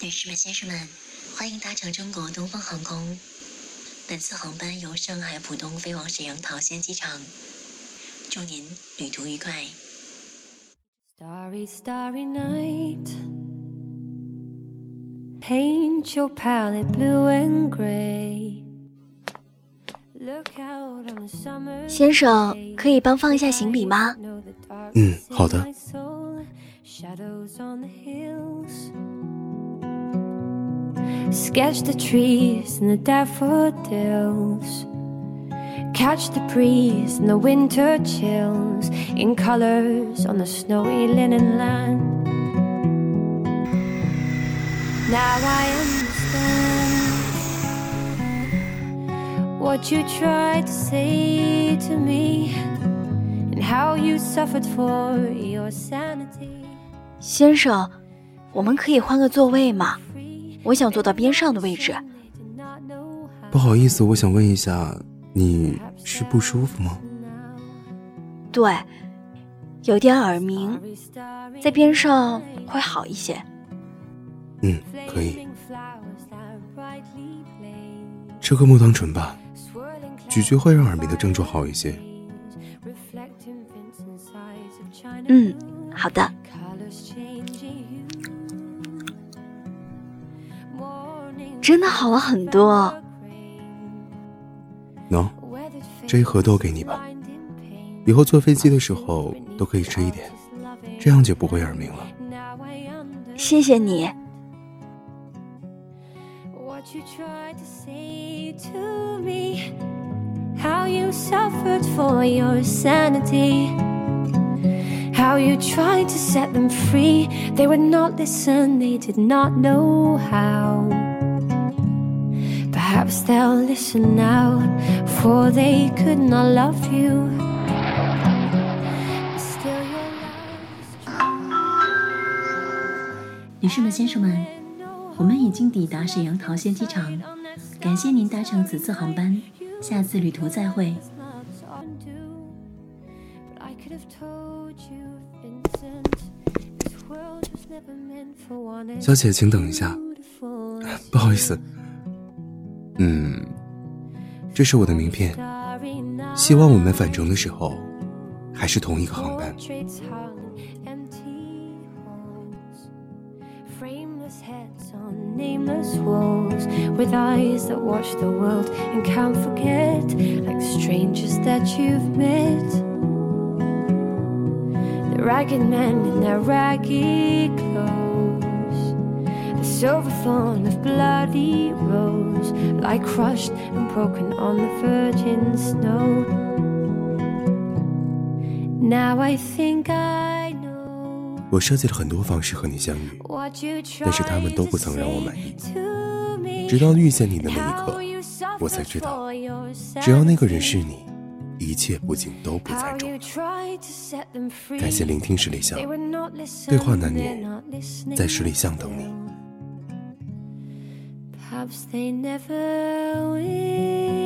女士们、先生们，欢迎搭乘中国东方航空。本次航班由上海浦东飞往沈阳桃仙机场。祝您旅途愉快。Starry, starry night. Paint your palette blue and gray. Look out on the summer. 先生，可以帮放一下行李吗？嗯，好的。Sketch the trees and the daffodils. Catch the breeze and the winter chills in colors on the snowy linen land. Now I understand what you tried to say to me and how you suffered for your sanity. 先生，我们可以换个座位吗？ 我想坐到边上的位置。不好意思，我想问一下，你是不舒服吗？对，有点耳鸣，在边上会好一些。嗯，可以。吃颗木糖醇吧，咀嚼会让耳鸣的症状好一些。嗯，好的。真的好了很多。喏，这一盒都给你吧，以后坐飞机的时候都可以吃一点，这样就不会耳鸣了。谢谢你。Perhaps they'll listen now, for they could not love you. 女士们、先生们，我们已经抵达沈阳桃仙机场，感谢您搭乘此次航班，下次旅途再会。小姐，请等一下，不好意思。嗯，这是我的名片，希望我们返程的时候还是同一个航班。Silver thorn of bloody rose lie crushed and broken on the virgin snow. Now I think I know. 我设计了很多方式和你相遇，但是他们都不曾让我满意。直到遇见你的那一刻，我才知道，只要那个人是你，一切不仅都不再重要。感谢聆听十里香，对话难免，在十里香等你。Perhaps they never will.